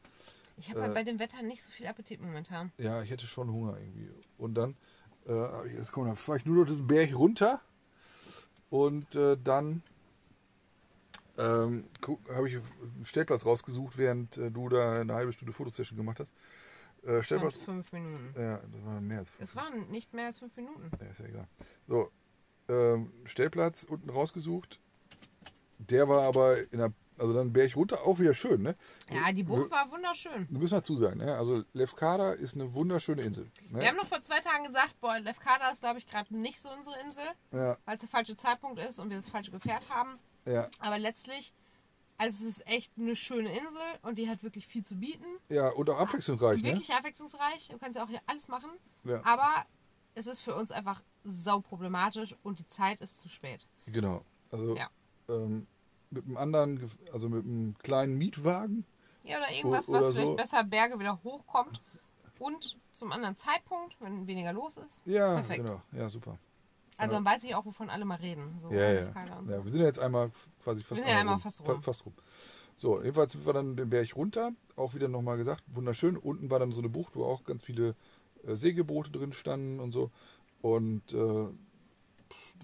Ich habe halt Äh, bei dem Wetter nicht so viel Appetit momentan. Ja, ich hätte schon Hunger irgendwie. Und dann, äh, hab jetzt komm, dann fahre ich nur noch diesen Berg runter und äh, dann ähm, habe ich einen Stellplatz rausgesucht, während äh, du da eine halbe Stunde Fotosession gemacht hast. Äh, waren Stellplatz, fünf Minuten. ja, das war mehr als fünf. Es waren nicht mehr als fünf Minuten. Ja, ist ja egal. So, ähm, Stellplatz unten rausgesucht. Der war aber in der, also dann Berg runter, auch wieder schön, ne? Ja, die Bucht war wunderschön. Wir müssen dazu sagen, ne? Also Lefkada ist eine wunderschöne Insel. Ne? Wir haben noch vor zwei Tagen gesagt, boah, Lefkada ist, glaube ich, gerade nicht so unsere Insel, ja, weil es der falsche Zeitpunkt ist und wir das falsche Gefährt haben. ja, Aber letztlich, also es ist echt eine schöne Insel und die hat wirklich viel zu bieten. ja, und auch abwechslungsreich, ne? Wirklich abwechslungsreich. Du kannst ja auch hier alles machen. Ja. Aber es ist für uns einfach sau problematisch und die Zeit ist zu spät. Genau. Also Ja. ähm, mit einem anderen, also mit einem kleinen Mietwagen. Ja, oder irgendwas, Oder was so. vielleicht besser Berge wieder hochkommt und zum anderen Zeitpunkt, wenn weniger los ist. Ja, Perfekt. genau. Ja, super. Also dann weiß ich auch, wovon alle mal reden. So Ja, ja. So. ja. Wir sind ja jetzt einmal quasi fast, Wir sind ja einmal rum. fast Fa- rum. fast rum. So, jedenfalls sind wir dann den Berg runter. Auch wieder nochmal gesagt, wunderschön. Unten war dann so eine Bucht, wo auch ganz viele äh, Segelboote drin standen und so. Und äh, Du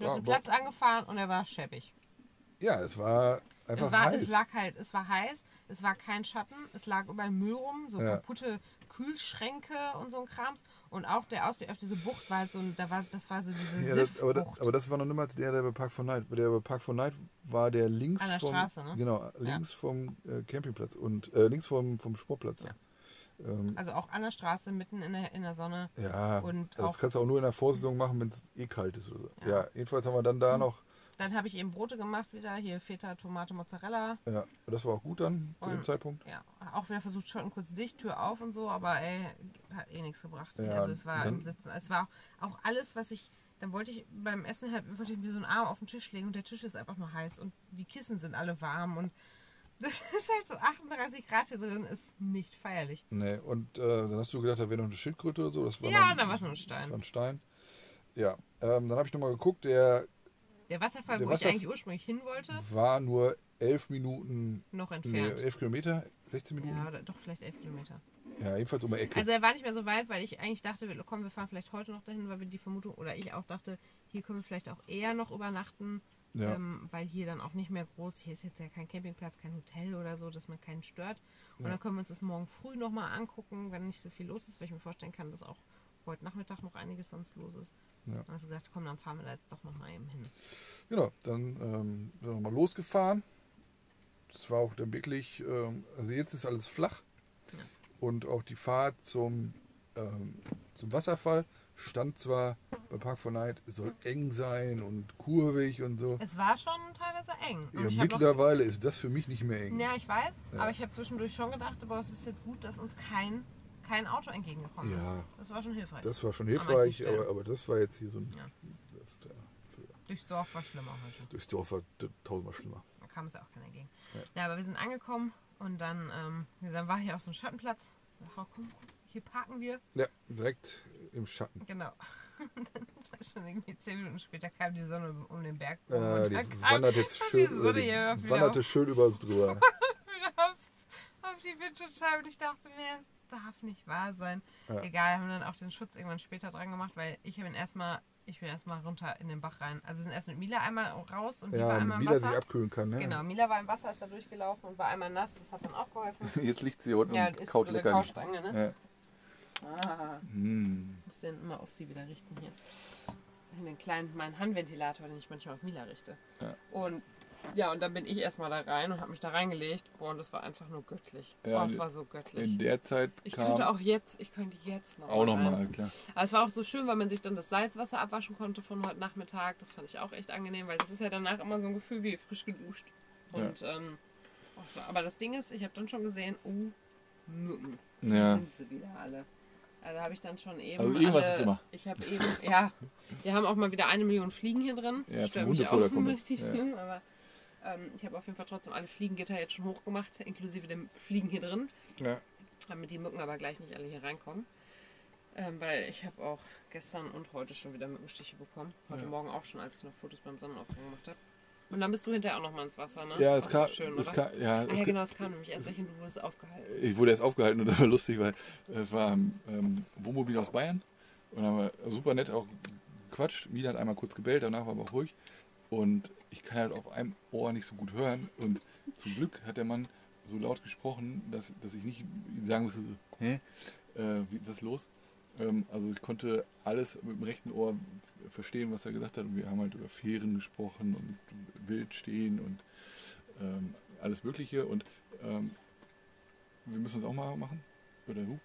hast ja, den Platz angefahren und er war schäbig. Ja, es war einfach Es, war, heiß. es lag halt, es war heiß, es war kein Schatten, es lag überall Müll rum, so Ja. kaputte Kühlschränke und so ein Krams. Und auch der Ausblick auf diese Bucht war halt so da war, das war so diese ja, das, aber, das, aber das war noch niemals der, der bei Park for Night. Der bei Park for Night war der links An der vom, Straße, ne? Genau, links vom äh, Campingplatz und äh, links vom, vom Sportplatz. Ja. Ähm, Also auch an der Straße, mitten in der, in der Sonne. ja, Und das auch- kannst du auch nur in der Vorsaison machen, wenn es eh kalt ist oder so. Ja. Ja. jedenfalls haben wir dann da noch, Dann habe ich eben Brote gemacht wieder, hier Feta, Tomate, Mozzarella. ja, das war auch gut dann zu dem Und- Zeitpunkt. Ja, auch wieder versucht, schon kurz dicht, Tür auf und so, aber ey, hat eh nichts gebracht. Ja, also es war im Sitzen, es war auch, auch alles, was ich dann wollte ich beim Essen halt, wollte ich mir so einen Arm auf den Tisch legen und der Tisch ist einfach nur heiß und die Kissen sind alle warm und das ist halt so 38 Grad hier drin, ist nicht feierlich. Nee, und äh, dann hast du gedacht, da wäre noch eine Schildkröte oder so. Das war Ja, dann, da war es nur ein Das Stein. war ein Stein. Ja, ähm, dann habe ich nochmal geguckt, der Der Wasserfall, Der wo Wasserf- ich eigentlich ursprünglich hin wollte, war nur 11 Minuten, noch nee, entfernt. 11 Kilometer, 16 Minuten. ja, Ja, oder doch vielleicht 11 Kilometer. jedenfalls um die Ecke. Also er war nicht mehr so weit, weil ich eigentlich dachte, wir, komm, wir fahren vielleicht heute noch dahin, weil wir die Vermutung, oder ich auch dachte, hier können wir vielleicht auch eher noch übernachten, ja. ähm, weil hier dann auch nicht mehr groß, hier ist jetzt ja kein Campingplatz, kein Hotel oder so, dass man keinen stört. Und Ja. dann können wir uns das morgen früh nochmal angucken, wenn nicht so viel los ist, weil ich mir vorstellen kann, dass auch heute Nachmittag noch einiges sonst los ist. Ja. Hast du gesagt, komm, dann fahren wir da jetzt doch nochmal eben hin. Genau, dann ähm, sind wir nochmal losgefahren. Das war auch dann wirklich, ähm, also jetzt ist alles flach. Ja. Und auch die Fahrt zum, ähm, zum Wasserfall stand zwar bei Park for Night, es soll eng sein und kurvig und so. Es war schon teilweise eng. Und Ja, mittlerweile ist das für mich nicht mehr eng. Ja, ich weiß, Ja. aber ich habe zwischendurch schon gedacht, aber es ist jetzt gut, dass uns kein, kein Auto entgegengekommen Ja. ist. Das war schon hilfreich. Das war schon hilfreich, aber, aber das war jetzt hier so ein. Ja. Das, Durchs Dorf war schlimmer heute. durchs Dorf war tausendmal schlimmer. Da kam uns ja auch keiner entgegen. Ja. Ja. aber wir sind angekommen und dann, ähm, dann war hier auch so ein Schattenplatz. Ich dachte, komm, hier parken wir. Ja, direkt im Schatten. Genau. dann schon irgendwie zehn Minuten später kam die Sonne um den Berg. Äh, und die dann kam wandert jetzt schön, die über Sonne die, wanderte schön über uns drüber. aufs, auf die Windschutzscheibe und ich dachte mir, darf nicht wahr sein. Ja. Egal, haben dann auch den Schutz irgendwann später dran gemacht, weil ich bin erstmal, ich bin erstmal runter in den Bach rein. Also wir sind erst mit Mila einmal raus und die war Ja, einmal im Mila sich Wasser. abkühlen kann. Ne? Genau, Mila war im Wasser, ist da durchgelaufen und war einmal nass, das hat dann auch geholfen. Jetzt liegt sie unten Ja, und kaut so lecker. Kaustange, ne? Ja. Ah, Hm. muss den immer auf sie wieder richten hier. In den kleinen, meinen Handventilator, den ich manchmal auf Mila richte. Ja. Und ja, und dann bin ich erstmal da rein und habe mich da reingelegt. Boah, und das war einfach nur göttlich. Ja, Boah, es war so göttlich. In der Zeit Ich kam könnte auch jetzt, ich könnte jetzt noch. auch nochmal, klar. Aber es war auch so schön, weil man sich dann das Salzwasser abwaschen konnte von heute Nachmittag. Das fand ich auch echt angenehm, weil das ist ja danach immer so ein Gefühl wie frisch geduscht. Und ähm, auch so. aber das Ding ist, ich habe dann schon gesehen, oh, Mücken. Ja. Sind sie wieder alle. Also habe ich dann schon eben. Also irgendwas alle, ist immer. Ich habe eben, ja, wir haben auch mal wieder eine Million Fliegen hier drin. Ja, Stört mich auch richtig Ja. schlimm, aber ähm, ich habe auf jeden Fall trotzdem alle Fliegengitter jetzt schon hochgemacht, inklusive dem Fliegen hier drin Ja. damit die Mücken aber gleich nicht alle hier reinkommen. Ähm, weil ich habe auch gestern und heute schon wieder Mückenstiche bekommen. Heute Ja. Morgen auch schon, als ich noch Fotos beim Sonnenaufgang gemacht habe. Und dann bist du hinterher auch noch mal ins Wasser, ne? Ja, es kam, schön, es kam, ja, ah, ja, genau, es kam nämlich erst und du wurdest aufgehalten. ich wurde erst aufgehalten und das war lustig, weil es war ein ähm, Wohnmobil aus Bayern und haben wir super nett auch gequatscht. Mila hat einmal kurz gebellt, danach war aber auch ruhig und ich kann halt auf einem Ohr nicht so gut hören und zum Glück hat der Mann so laut gesprochen, dass, dass ich nicht sagen musste, so, hä, äh, wie, was ist los? Ähm, also ich konnte alles mit dem rechten Ohr verstehen, was er gesagt hat und wir haben halt über Fähren gesprochen und Wildstehen und ähm, alles Mögliche und ähm, wir müssen das auch mal machen. Oder du?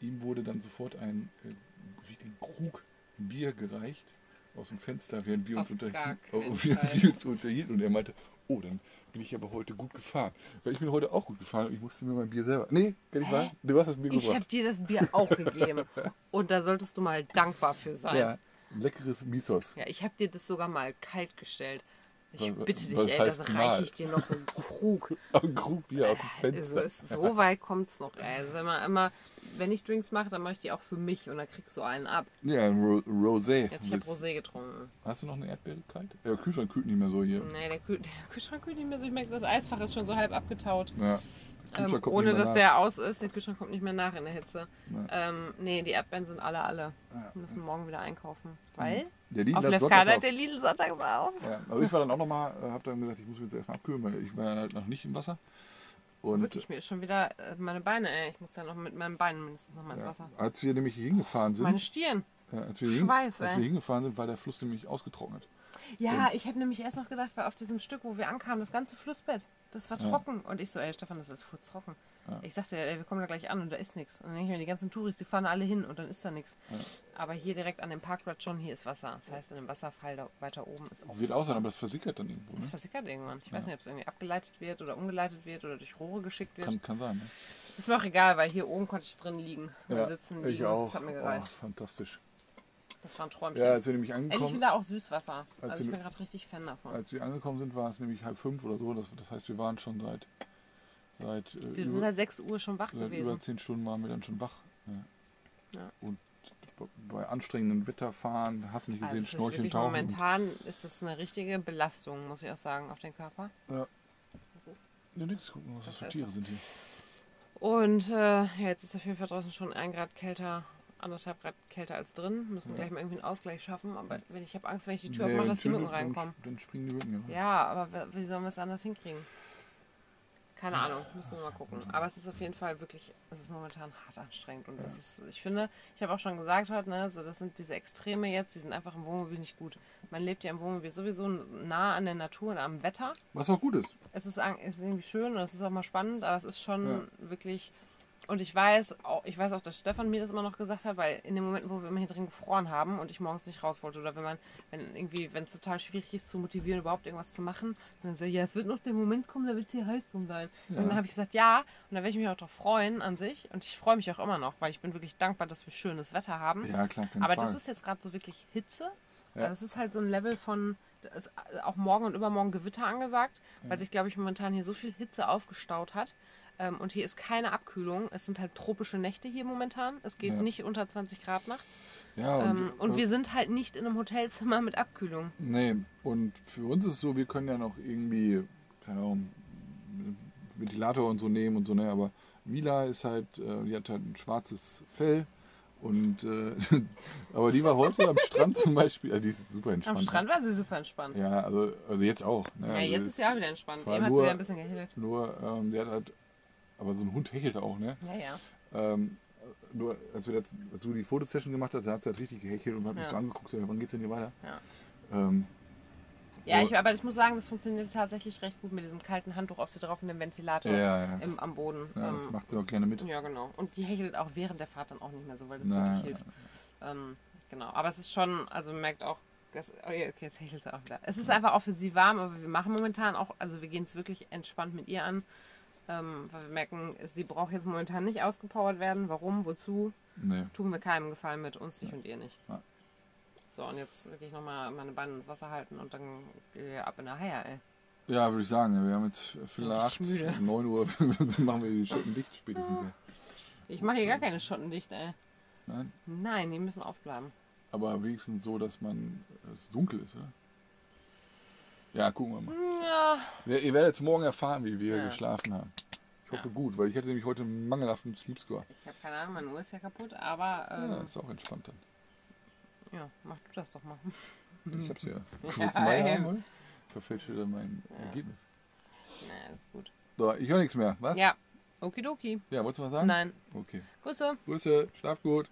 Ihm wurde dann sofort ein äh, richtigen Krug Bier gereicht aus dem Fenster, während wir uns, unterhielten, uns unterhielten. Und er meinte, oh, dann bin ich aber heute gut gefahren. Weil ich bin heute auch gut gefahren und ich musste mir mein Bier selber. Nee, kann ich wahr? Du hast das Bier Ich habe gebracht. dir das Bier auch gegeben. Und da solltest du mal dankbar für sein. Ja, leckeres Misos. Ja, ich habe dir das sogar mal kalt gestellt. Ich bitte dich, ey, das reiche ich dir noch im Krug. Ein Krug Bier aus dem Also Fenster. ist, so weit kommt es noch. Ey. Also wenn, man immer, wenn ich Drinks mache, dann mache ich die auch für mich und dann kriegst du einen ab. Ja, ein Ro Rosé. Jetzt ich habe Rosé getrunken. Hast du noch eine Erdbeere kalt? Ja, Kühlschrank kühlt nicht mehr so hier. Nee, der, Kühl der Kühlschrank kühlt nicht mehr so. Ich merke, das Eisfach ist schon so halb abgetaut. Ja. Ähm, ohne dass nach. der aus ist. Der Kühlschrank kommt nicht mehr nach in der Hitze. Ja. Ähm, nee, die Erdbeeren sind alle alle. Ja. Wir müssen morgen wieder einkaufen. Weil Der Lidl auf Lefkada hat der Lidl sonntags auf. Ja, also ich war dann auch nochmal, äh, hab dann gesagt, ich muss mich jetzt erstmal abkühlen, weil ich war halt noch nicht im Wasser. Und Wirklich, mir ist schon wieder äh, meine Beine, ey. Ich muss ja noch mit meinen Beinen mindestens noch mal ins ja, Wasser. als wir nämlich hier hingefahren sind, Meine Stirn. ja, als, wir Schweiß, als ey. wir hingefahren sind, war der Fluss nämlich ausgetrocknet. Ja, ich habe nämlich erst noch gedacht, weil auf diesem Stück, wo wir ankamen, das ganze Flussbett, das war Ja. trocken. Und ich so, ey Stefan, das ist furztrocken. Ja. Ich sagte, ey, wir kommen da gleich an und da ist nichts. Und dann denke ich mir, die ganzen Touris, die fahren alle hin und dann ist da nichts. Ja. Aber hier direkt an dem Parkplatz schon, hier ist Wasser. Das heißt, in dem Wasserfall da weiter oben ist auch Wird Wasser. aussehen, aber das versickert dann irgendwo. Das Ne? versickert irgendwann. Ich weiß Ja. nicht, ob es irgendwie abgeleitet wird oder umgeleitet wird oder durch Rohre geschickt wird. Kann, kann sein. Ne? Ist mir auch egal, weil hier oben konnte ich drin liegen. Oder sitzen ich liegen. auch. Das hat mir Oh, gereicht. fantastisch. Das war ein Träumchen. Ja, als wir nämlich Endlich angekommen, wieder auch Süßwasser. Als Also ich wir- bin gerade richtig Fan davon. als wir angekommen sind, war es nämlich halb fünf oder so. Das, das heißt, wir waren schon seit, seit, äh, Wir sind über, seit 6 Uhr schon wach seit über gewesen. zehn Stunden waren wir dann schon wach. Ja. Ja. Und bei anstrengendem Wetter fahren, hast du nicht Also gesehen, es ist Schnorcheln, Tauchen. momentan ist es eine richtige Belastung, muss ich auch sagen, auf den Körper. Ja. Das ist Ja, nix gucken, was das Das für Tiere was. sind hier. Und äh, ja, jetzt ist auf jeden Fall draußen schon ein Grad kälter, anderthalb Grad kälter als drin. Müssen Ja. gleich mal irgendwie einen Ausgleich schaffen. Aber wenn ich habe Angst, wenn ich die Tür Nee, aufmache, dass die Mücken reinkommen. Dann springen die Mücken ja. Ja, aber wie sollen wir es anders hinkriegen? Keine Ahnung, müssen wir mal gucken. Aber es ist auf jeden Fall wirklich, es ist momentan hart anstrengend. Und das ist, ich finde, ich habe auch schon gesagt heute, ne, so das sind diese Extreme jetzt, die sind einfach im Wohnmobil nicht gut. Man lebt ja im Wohnmobil sowieso nah an der Natur und am Wetter. Was auch gut ist. es ist, es ist irgendwie schön und es ist auch mal spannend, aber es ist schon Ja. wirklich. Und ich weiß, auch, ich weiß auch, dass Stefan mir das immer noch gesagt hat, weil in den Momenten, wo wir immer hier drin gefroren haben und ich morgens nicht raus wollte oder wenn man, wenn irgendwie, wenn es total schwierig ist zu motivieren, überhaupt irgendwas zu machen, dann so, ja, es wird noch der Moment kommen, da wird es hier heiß drum sein. Ja. Und dann habe ich gesagt, ja, und da werde ich mich auch drauf freuen an sich und ich freue mich auch immer noch, weil ich bin wirklich dankbar, dass wir schönes Wetter haben. Ja, klar, Aber Frage. das ist jetzt gerade so wirklich Hitze. Ja. Also es ist halt so ein Level von ist auch morgen und übermorgen Gewitter angesagt, weil sich, glaube ich, momentan hier so viel Hitze aufgestaut hat. Ähm, und hier ist keine Abkühlung. Es sind halt tropische Nächte hier momentan. Es geht Ja. nicht unter 20 Grad nachts. ja, und, Ähm, und äh, wir sind halt nicht in einem Hotelzimmer mit Abkühlung. Nee, und für uns ist es so, wir können ja noch irgendwie, keine Ahnung, Ventilator und so nehmen und so, ne? Aber Mila ist halt, äh, die hat halt ein schwarzes Fell und äh, aber die war heute am Strand zum Beispiel, also die ist super entspannt. Am Strand war sie super entspannt. Ja, Ja, also, also jetzt auch. Ne? also jetzt es- ist sie auch wieder entspannt. Eben hat sie wieder ein bisschen gehillt. Nur, ähm, der hat halt, aber so ein Hund hechelt auch, ne? Ja, ja. Ähm, nur als wir das, als du die Fotosession gemacht hast, da hat sie halt richtig gehechelt und hat mich Ja. so angeguckt, so, wann geht's denn hier weiter? Ja. Ähm, Ja, ich, aber ich muss sagen, das funktioniert tatsächlich recht gut mit diesem kalten Handtuch auf sie drauf und dem Ventilator ja, ja. im, am Boden. ja, das Ähm, macht sie auch gerne mit. Ja, genau. Und die hechelt auch während der Fahrt dann auch nicht mehr so, weil das Na, wirklich hilft. Ähm, genau. Aber es ist schon, also man merkt auch, dass, oh okay, jetzt hechelt sie auch wieder. Es ist einfach auch für sie warm, aber wir machen momentan auch, also wir gehen es wirklich entspannt mit ihr an. Ähm, weil wir merken, sie braucht jetzt momentan nicht ausgepowert werden. Warum, wozu, Nee. tun wir keinem Gefallen mit, uns nicht und ihr nicht. Ja. So, und jetzt wirklich nochmal meine Beine ins Wasser halten und dann äh, ab in der Haie, ey. Ja, würde ich sagen. Wir haben jetzt Viertel nach acht, müde. 9 Uhr, machen wir die Schuppen dicht spätestens. ja. Ich mache hier gar keine Schotten dicht, ey. Nein, Nein, die müssen aufbleiben. aber wenigstens so, dass man es dunkel ist, oder? Ja, gucken wir mal. Ja, Ja, ihr werdet jetzt morgen erfahren, wie wir Ja. geschlafen haben. Ich hoffe gut, weil ich hatte nämlich heute einen mangelhaften Sleep Score. ich habe keine Ahnung, meine Uhr ist ja kaputt, aber ähm, Ja, ist auch entspannt dann. Ja, mach du das doch mal. Ich hab's ja. Ja, meine eben. haben? Verfälsche dann mein Ergebnis. Naja, ist gut. So, ich höre nichts mehr. Was? Ja, okidoki. Ja, wolltest du was sagen? Nein. Okay. Grüße. Grüße, schlaf gut.